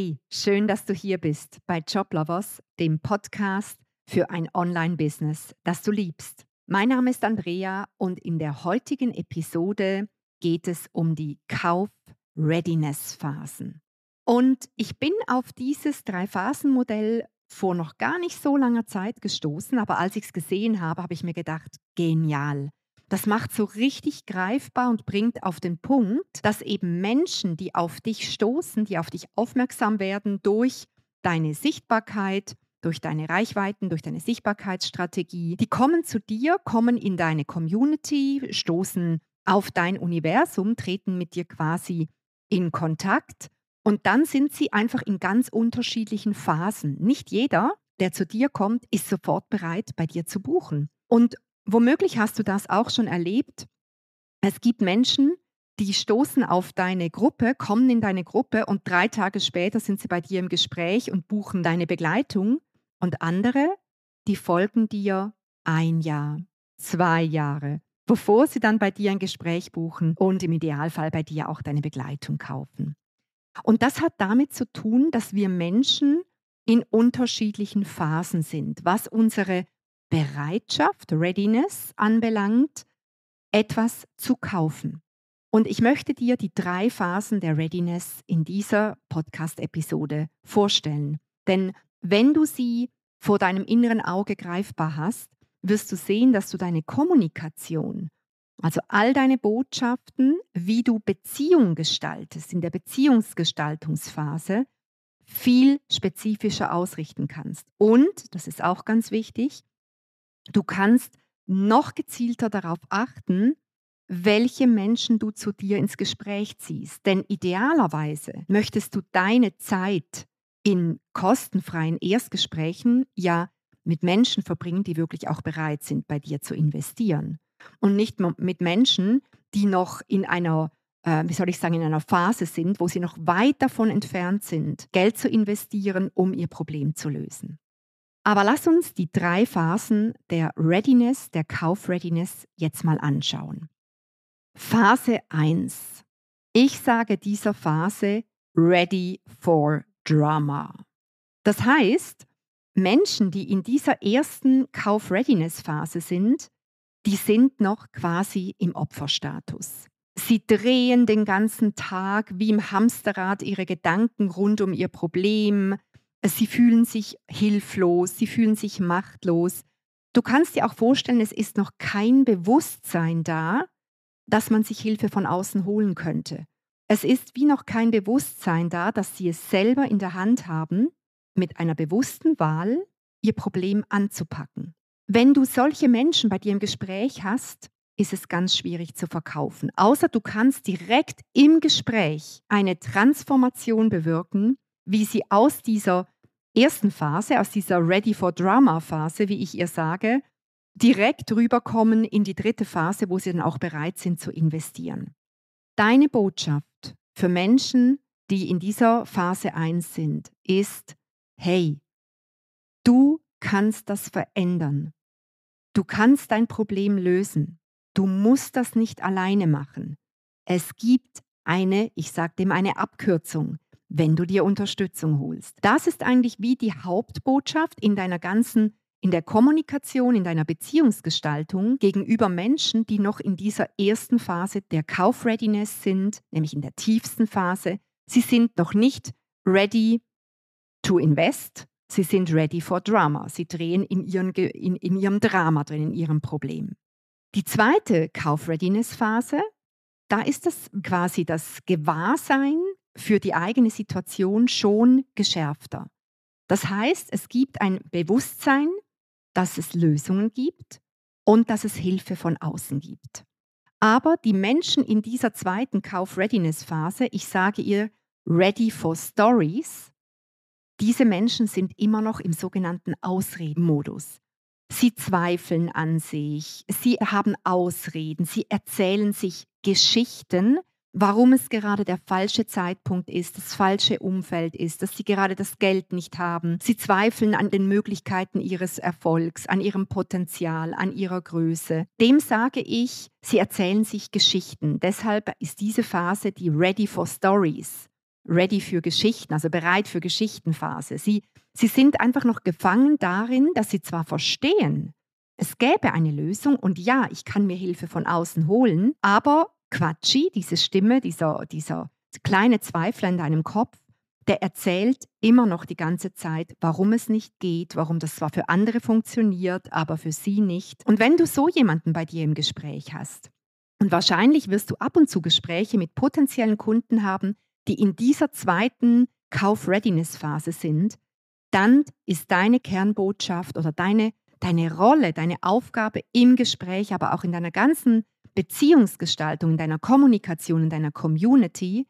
Hey, schön, dass du hier bist bei Joblovers, dem Podcast für ein Online-Business, das du liebst. Mein Name ist Andrea und in der heutigen Episode geht es um die Kauf-Readiness-Phasen. Und ich bin auf dieses Drei-Phasen-Modell vor noch gar nicht so langer Zeit gestoßen, aber als ich es gesehen habe, habe ich mir gedacht, genial. Das macht so richtig greifbar und bringt auf den Punkt, dass eben Menschen, die auf dich stoßen, die auf dich aufmerksam werden durch deine Sichtbarkeit, durch deine Reichweiten, durch deine Sichtbarkeitsstrategie, die kommen zu dir, kommen in deine Community, stoßen auf dein Universum, treten mit dir quasi in Kontakt und dann sind sie einfach in ganz unterschiedlichen Phasen. Nicht jeder, der zu dir kommt, ist sofort bereit, bei dir zu buchen. Und womöglich hast du das auch schon erlebt. Es gibt Menschen, die stoßen auf deine Gruppe, kommen in deine Gruppe und drei Tage später sind sie bei dir im Gespräch und buchen deine Begleitung. Und andere, die folgen dir ein Jahr, zwei Jahre, bevor sie dann bei dir ein Gespräch buchen und im Idealfall bei dir auch deine Begleitung kaufen. Und das hat damit zu tun, dass wir Menschen in unterschiedlichen Phasen sind, was unsere Bereitschaft, Readiness anbelangt, etwas zu kaufen. Und ich möchte dir die drei Phasen der Readiness in dieser Podcast-Episode vorstellen. Denn wenn du sie vor deinem inneren Auge greifbar hast, wirst du sehen, dass du deine Kommunikation also all deine Botschaften, wie du Beziehung gestaltest, in der Beziehungsgestaltungsphase, viel spezifischer ausrichten kannst. Und, das ist auch ganz wichtig, du kannst noch gezielter darauf achten, welche Menschen du zu dir ins Gespräch ziehst. Denn idealerweise möchtest du deine Zeit in kostenfreien Erstgesprächen ja mit Menschen verbringen, die wirklich auch bereit sind, bei dir zu investieren und nicht mit Menschen, die noch in einer, äh, wie soll ich sagen, in einer Phase sind, wo sie noch weit davon entfernt sind, Geld zu investieren, um ihr Problem zu lösen. Aber lass uns die drei Phasen der Readiness, der Kaufreadiness jetzt mal anschauen. Phase 1. Ich sage dieser Phase Ready for Drama. Das heißt, Menschen, die in dieser ersten Kauf-Readiness-Phase sind, die sind noch quasi im Opferstatus. Sie drehen den ganzen Tag wie im Hamsterrad ihre Gedanken rund um ihr Problem. Sie fühlen sich hilflos, sie fühlen sich machtlos. Du kannst dir auch vorstellen, es ist noch kein Bewusstsein da, dass man sich Hilfe von außen holen könnte. Es ist wie noch kein Bewusstsein da, dass sie es selber in der Hand haben, mit einer bewussten Wahl ihr Problem anzupacken. Wenn du solche Menschen bei dir im Gespräch hast, ist es ganz schwierig zu verkaufen. Außer du kannst direkt im Gespräch eine Transformation bewirken, wie sie aus dieser ersten Phase, aus dieser Ready for Drama Phase, wie ich ihr sage, direkt rüberkommen in die dritte Phase, wo sie dann auch bereit sind zu investieren. Deine Botschaft für Menschen, die in dieser Phase 1 sind, ist, hey, du kannst das verändern. Du kannst dein Problem lösen. Du musst das nicht alleine machen. Es gibt eine, ich sage dem eine Abkürzung, wenn du dir Unterstützung holst. Das ist eigentlich wie die Hauptbotschaft in deiner ganzen, in der Kommunikation, in deiner Beziehungsgestaltung gegenüber Menschen, die noch in dieser ersten Phase der Kaufreadiness sind, nämlich in der tiefsten Phase. Sie sind noch nicht ready to invest, Sie sind ready for drama. Sie drehen in, ihren, in, in ihrem Drama drin, in ihrem Problem. Die zweite Kaufreadiness-Phase, da ist das quasi das Gewahrsein für die eigene Situation schon geschärfter. Das heißt, es gibt ein Bewusstsein, dass es Lösungen gibt und dass es Hilfe von außen gibt. Aber die Menschen in dieser zweiten Kauf-Readiness-Phase, ich sage ihr Ready for Stories, diese Menschen sind immer noch im sogenannten Ausredenmodus. Sie zweifeln an sich, sie haben Ausreden, sie erzählen sich Geschichten, warum es gerade der falsche Zeitpunkt ist, das falsche Umfeld ist, dass sie gerade das Geld nicht haben. Sie zweifeln an den Möglichkeiten ihres Erfolgs, an ihrem Potenzial, an ihrer Größe. Dem sage ich, sie erzählen sich Geschichten. Deshalb ist diese Phase die Ready for Stories. ready für Geschichten, also bereit für Geschichtenphase. Sie, sie sind einfach noch gefangen darin, dass sie zwar verstehen, es gäbe eine Lösung und ja, ich kann mir Hilfe von außen holen, aber Quatschi, diese Stimme, dieser, dieser kleine Zweifler in deinem Kopf, der erzählt immer noch die ganze Zeit, warum es nicht geht, warum das zwar für andere funktioniert, aber für sie nicht. Und wenn du so jemanden bei dir im Gespräch hast, und wahrscheinlich wirst du ab und zu Gespräche mit potenziellen Kunden haben, die in dieser zweiten Kauf-Readiness-Phase sind, dann ist deine Kernbotschaft oder deine, deine Rolle, deine Aufgabe im Gespräch, aber auch in deiner ganzen Beziehungsgestaltung, in deiner Kommunikation, in deiner Community,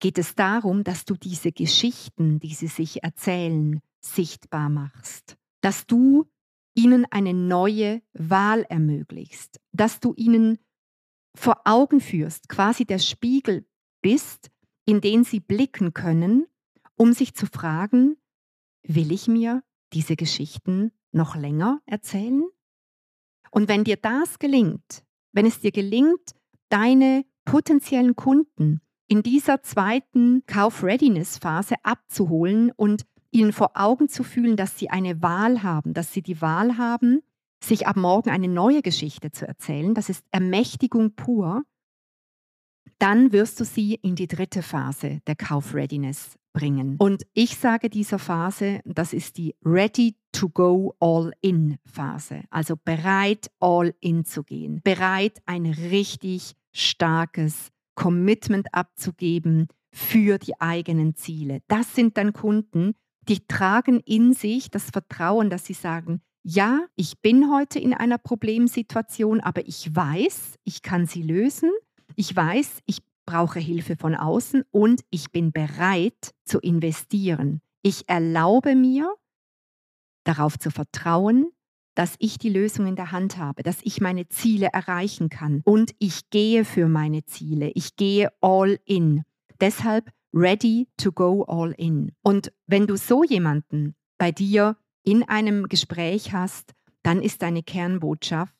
geht es darum, dass du diese Geschichten, die sie sich erzählen, sichtbar machst. Dass du ihnen eine neue Wahl ermöglichst. Dass du ihnen vor Augen führst, quasi der Spiegel bist, in den sie blicken können, um sich zu fragen, will ich mir diese Geschichten noch länger erzählen? Und wenn dir das gelingt, wenn es dir gelingt, deine potenziellen Kunden in dieser zweiten Kauf-Readiness-Phase abzuholen und ihnen vor Augen zu fühlen, dass sie eine Wahl haben, dass sie die Wahl haben, sich ab morgen eine neue Geschichte zu erzählen. Das ist Ermächtigung pur. Dann wirst du sie in die dritte Phase der Kauf-Readiness bringen. Und ich sage dieser Phase, das ist die Ready to go all in Phase. Also bereit, all in zu gehen. Bereit, ein richtig starkes Commitment abzugeben für die eigenen Ziele. Das sind dann Kunden, die tragen in sich das Vertrauen, dass sie sagen, ja, ich bin heute in einer Problemsituation, aber ich weiß, ich kann sie lösen. Ich weiß, ich brauche Hilfe von außen und ich bin bereit zu investieren. Ich erlaube mir, darauf zu vertrauen, dass ich die Lösung in der Hand habe, dass ich meine Ziele erreichen kann und ich gehe für meine Ziele. Ich gehe all in. Deshalb ready to go all in. Und wenn du so jemanden bei dir in einem Gespräch hast, dann ist deine Kernbotschaft,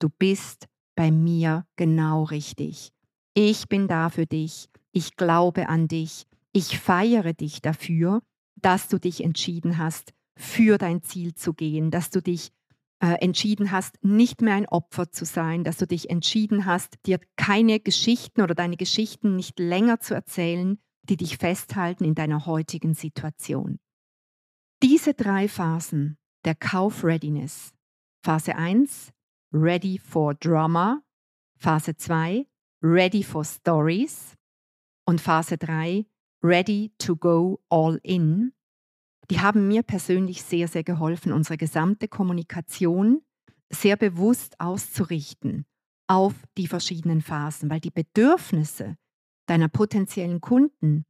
du bist bei mir genau richtig. Ich bin da für dich. Ich glaube an dich. Ich feiere dich dafür, dass du dich entschieden hast, für dein Ziel zu gehen, dass du dich äh, entschieden hast, nicht mehr ein Opfer zu sein, dass du dich entschieden hast, dir keine Geschichten oder deine Geschichten nicht länger zu erzählen, die dich festhalten in deiner heutigen Situation. Diese drei Phasen der Kauf-Readiness. Phase 1, Ready for Drama. Phase 2, Ready for Stories. Und Phase 3, Ready to go all in die haben mir persönlich sehr, sehr geholfen, unsere gesamte Kommunikation sehr bewusst auszurichten auf die verschiedenen Phasen, weil die Bedürfnisse deiner potenziellen Kunden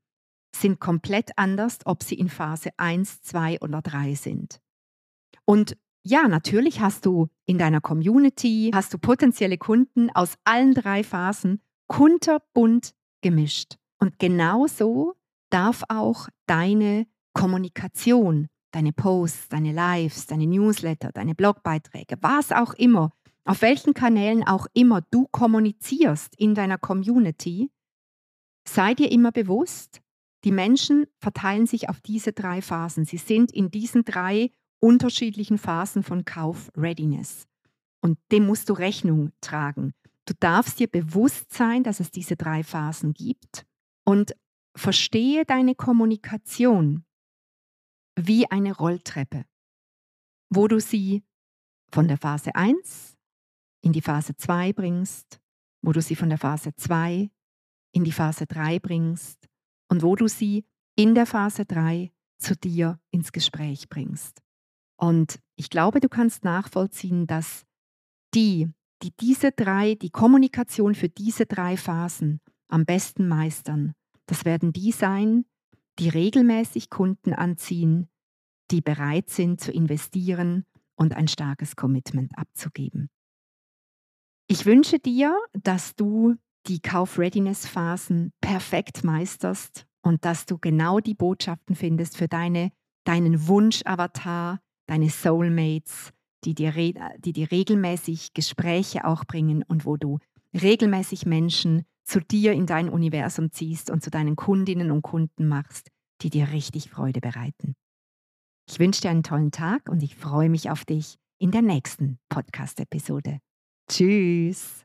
sind komplett anders, ob sie in Phase 1, 2 oder 3 sind. Und ja, natürlich hast du in deiner Community, hast du potenzielle Kunden aus allen drei Phasen kunterbunt gemischt. Und genauso darf auch deine Kommunikation, deine Posts, deine Lives, deine Newsletter, deine Blogbeiträge, was auch immer, auf welchen Kanälen auch immer du kommunizierst in deiner Community, sei dir immer bewusst, die Menschen verteilen sich auf diese drei Phasen. Sie sind in diesen drei unterschiedlichen Phasen von Kauf-Readiness. Und dem musst du Rechnung tragen. Du darfst dir bewusst sein, dass es diese drei Phasen gibt und verstehe deine Kommunikation wie eine Rolltreppe, wo du sie von der Phase 1 in die Phase 2 bringst, wo du sie von der Phase 2 in die Phase 3 bringst und wo du sie in der Phase 3 zu dir ins Gespräch bringst. Und ich glaube, du kannst nachvollziehen, dass die, die diese drei, die Kommunikation für diese drei Phasen am besten meistern, das werden die sein, die regelmäßig Kunden anziehen, die bereit sind zu investieren und ein starkes Commitment abzugeben. Ich wünsche dir, dass du die Kauf-Readiness-Phasen perfekt meisterst und dass du genau die Botschaften findest für deine, deinen Wunsch-Avatar, deine Soulmates, die dir, die dir regelmäßig Gespräche auch bringen und wo du regelmäßig Menschen zu dir in dein Universum ziehst und zu deinen Kundinnen und Kunden machst, die dir richtig Freude bereiten. Ich wünsche dir einen tollen Tag und ich freue mich auf dich in der nächsten Podcast-Episode. Tschüss!